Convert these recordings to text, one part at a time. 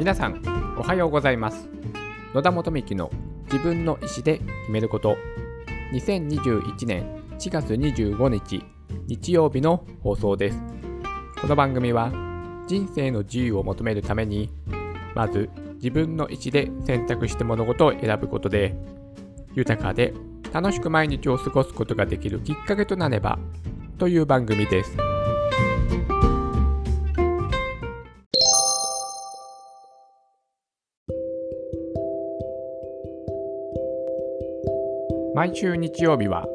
皆さんおはようございます。野田元幹の自分の意思で決めること。2021年4月25日日曜日の放送です。この番組は人生の自由を求めるためにまず自分の意思で選択して物事を選ぶことで豊かで楽しく毎日を過ごすことができるきっかけとなればという番組です。毎週日曜日は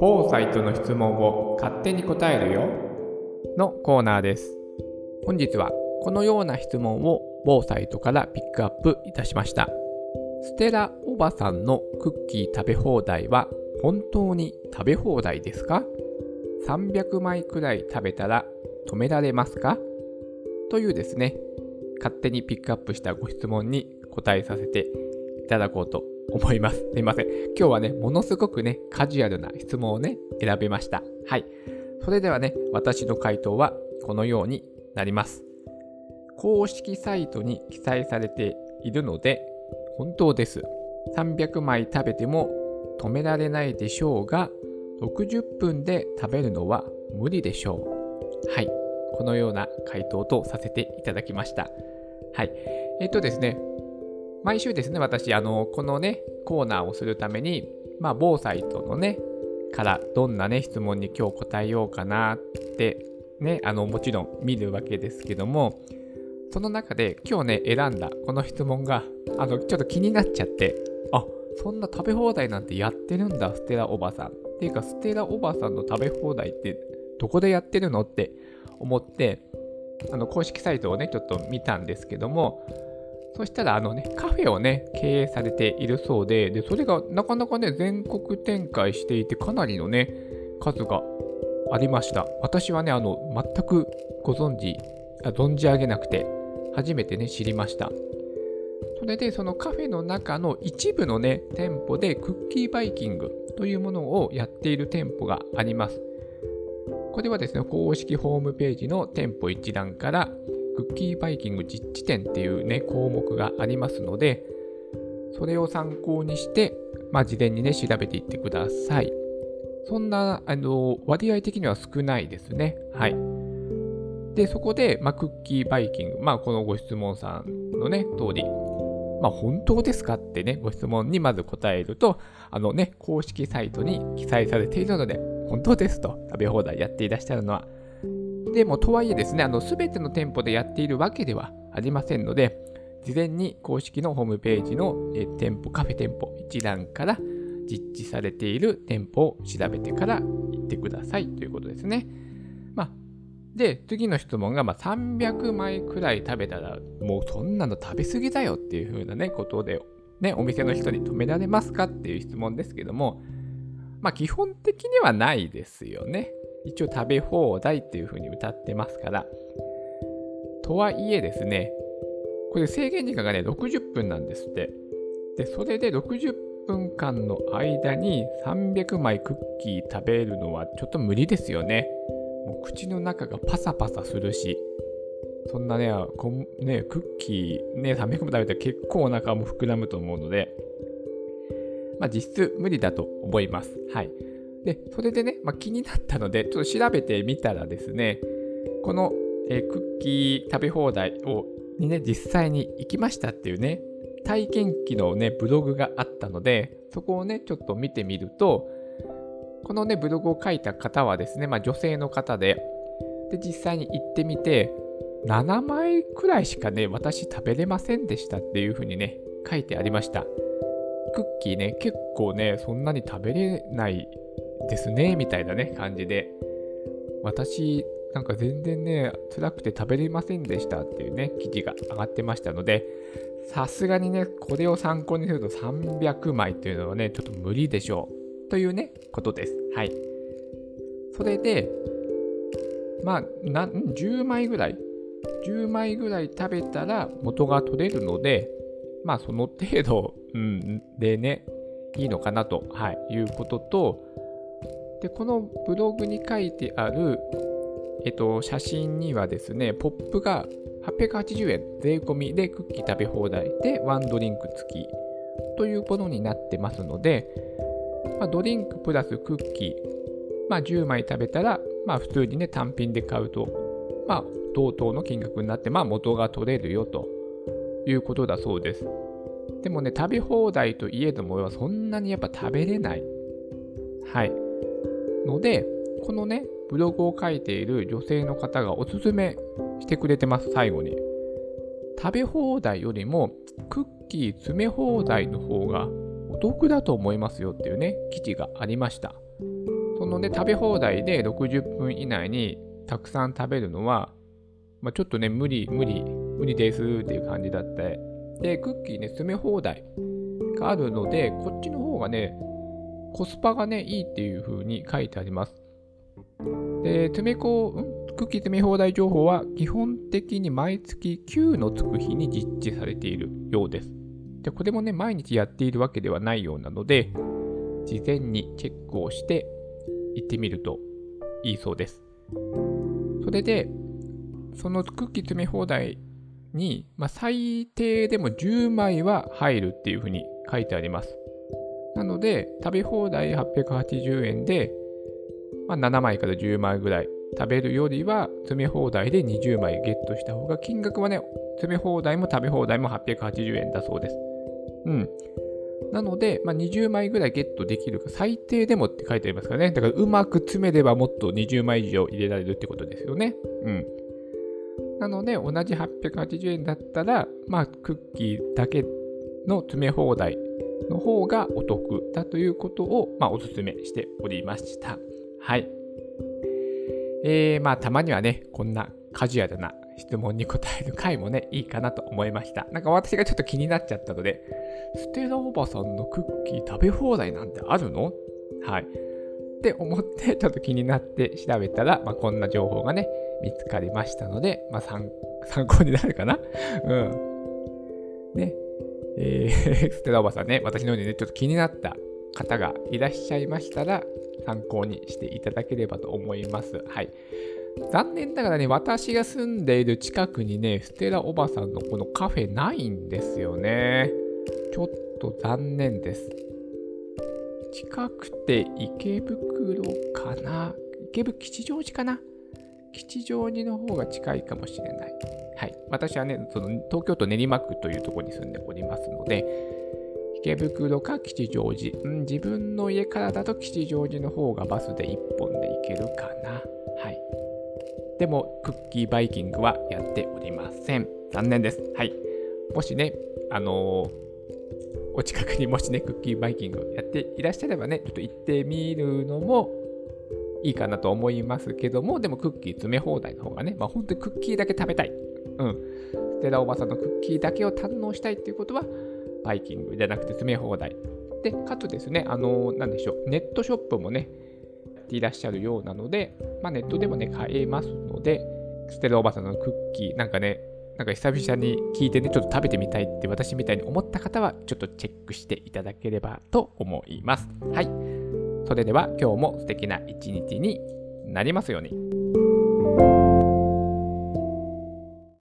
某サイトの質問を勝手に答えるよのコーナーです。本日はこのような質問を某サイトからピックアップいたしました。ステラおばさんのクッキー食べ放題は本当に食べ放題ですか ?300 枚くらい食べたら止められますか？というですね、勝手にピックアップしたご質問に答えさせていただこうと思います。すいません。今日はね、ものすごくね、カジュアルな質問をね、選びました。はい。それではね、私の回答はこのようになります。公式サイトに記載されているので、本当です。300枚食べても止められないでしょうが、60分で食べるのは無理でしょう。はい。このような回答とさせていただきました。はい。えっとですね、毎週ですね、私、あの、このね、コーナーをするために、まあ、某サイトのね、からどんなね、質問に今日答えようかなってね、あの、もちろん見るわけですけども、その中で今日ね、選んだこの質問が、あの、ちょっと気になっちゃって、あ、そんな食べ放題なんてやってるんだ、ステラおばさん。っていうか、ステラおばさんの食べ放題ってどこでやってるのって思って、あの、公式サイトをね、ちょっと見たんですけども、そしたら、あのね、カフェをね、経営されているそうで、で、それがなかなかね、全国展開していて、かなりのね、数がありました。私はね、あの、全くご存知、存じ上げなくて、初めてね、知りました。それで、そのカフェの中の一部のね、店舗でクッキーバイキングというものをやっている店舗があります。これはですね、公式ホームページの店舗一覧から、クッキーバイキング実地点っていうね、項目がありますので、それを参考にして、まあ、事前にね、調べていってください。そんな、あの、割合的には少ないですね。はい。で、そこで、まあ、クッキーバイキング、まあ、このご質問さんのね、通り、まあ、本当ですかってね、ご質問にまず答えると、あのね、公式サイトに記載されているので、本当ですと、食べ放題やっていらっしゃるのはでも、とはいえですね、あの、すべての店舗でやっているわけではありませんので、事前に公式のホームページの、店舗、カフェ店舗一覧から実地されている店舗を調べてから行ってくださいということですね。まあ、で、次の質問が、まあ、300枚くらい食べたら、もうそんなの食べ過ぎだよっていう風なね、ことで、ね、お店の人に止められますかっていう質問ですけども、まあ、基本的にはないですよね。一応食べ放題っていう風に歌ってますから。とはいえですね、これ制限時間がね、60分なんですって。で、それで60分間の間に300枚クッキー食べるのはちょっと無理ですよね。もう口の中がパサパサするし、そんなね、こねクッキーね、300枚食べたら結構お腹も膨らむと思うので、まあ実質無理だと思います。はい。で、それでね、まあ、気になったので、ちょっと調べてみたらですね、この、えー、クッキー食べ放題をにね、実際に行きましたっていうね、体験記のね、ブログがあったので、そこをね、ちょっと見てみると、このね、ブログを書いた方はですね、まあ女性の方で、で、実際に行ってみて、7枚くらいしかね、私食べれませんでしたっていうふうにね、書いてありました。クッキーね、結構ね、そんなに食べれないですね、みたいなね、感じで、私、なんか全然ね、辛くて食べれませんでしたっていうね、記事が上がってましたので、さすがにね、これを参考にすると300枚というのはね、ちょっと無理でしょう。というね、ことです。はい。それで、まあ、な10枚ぐらい、10枚ぐらい食べたら元が取れるので、まあ、その程度、うん、でね、いいのかなと、はい、いうことと、で、このブログに書いてある、えっと、写真にはですね、ポップが880円税込みでクッキー食べ放題でワンドリンク付きというものになってますので、まあ、ドリンクプラスクッキー、まあ、10枚食べたら、まあ、普通にね単品で買うと、まあ、同等の金額になって、まあ、元が取れるよということだそうです。でもね、食べ放題といえども、そんなにやっぱ食べれない。はい。ので、このね、ブログを書いている女性の方がおすすめしてくれてます、最後に。食べ放題よりもクッキー詰め放題の方がお得だと思いますよっていうね、記事がありました。そのね、食べ放題で60分以内にたくさん食べるのは、まあ、ちょっとね、無理、無理、無理ですっていう感じだって。で、クッキーね、詰め放題があるので、こっちの方がね、コスパがね、いいっていう風に書いてあります。で、詰め子、ん？クッキー詰め放題情報は基本的に毎月9のつく日に実地されているようです。で、これもね、毎日やっているわけではないようなので、事前にチェックをして行ってみるといいそうです。それで、そのクッキー詰め放題に、まあ、最低でも10枚は入るっていうふうに書いてあります。なので、食べ放題880円で、まあ、7枚から10枚ぐらい食べるよりは、詰め放題で20枚ゲットした方が、金額はね、詰め放題も食べ放題も880円だそうです。うん。なので、まあ、20枚ぐらいゲットできるか、最低でもって書いてありますからね。だから、うまく詰めればもっと20枚以上入れられるってことですよね。うん。なので、同じ880円だったら、まあ、クッキーだけの詰め放題の方がお得だということを、まあ、お勧めしておりました。はい。えー、まあ、たまにはね、こんなカジュアルな質問に答える回もね、いいかなと思いました。なんか私がちょっと気になっちゃったので、ステラおばさんのクッキー食べ放題なんてあるの？はい。って思って、ちょっと気になって調べたら、まあ、こんな情報がね、見つかりましたので、まあ、参考になるかな？うん。ね。えー、ステラおばさんね、私のようにね、ちょっと気になった方がいらっしゃいましたら、参考にしていただければと思います。はい。残念ながらね、私が住んでいる近くにね、ステラおばさんのこのカフェないんですよね。ちょっと残念です。近くて池袋かな？池袋吉祥寺かな？吉祥寺の方が近いかもしれない。はい。私はね、その東京都練馬区というところに住んでおりますので、池袋か吉祥寺、うん、自分の家からだと吉祥寺の方がバスで1本で行けるかな。はい。でも、クッキーバイキングはやっておりません。残念です。はい。もしね、あのー、お近くにもしね、クッキーバイキングやっていらっしゃればね、ちょっと行ってみるのもいいかなと思いますけども、でもクッキー詰め放題の方がね、まあ本当にクッキーだけ食べたい。うん。ステラおばさんのクッキーだけを堪能したいっていうことは、バイキングじゃなくて詰め放題。で、かつですね、あのー、なんでしょう、ネットショップもね、やっていらっしゃるようなので、まあネットでもね、買えますので、ステラおばさんのクッキー、なんかね、なんか久々に聞いてね、ちょっと食べてみたいって私みたいに思った方は、ちょっとチェックしていただければと思います。はい。それでは今日も素敵な一日になりますように。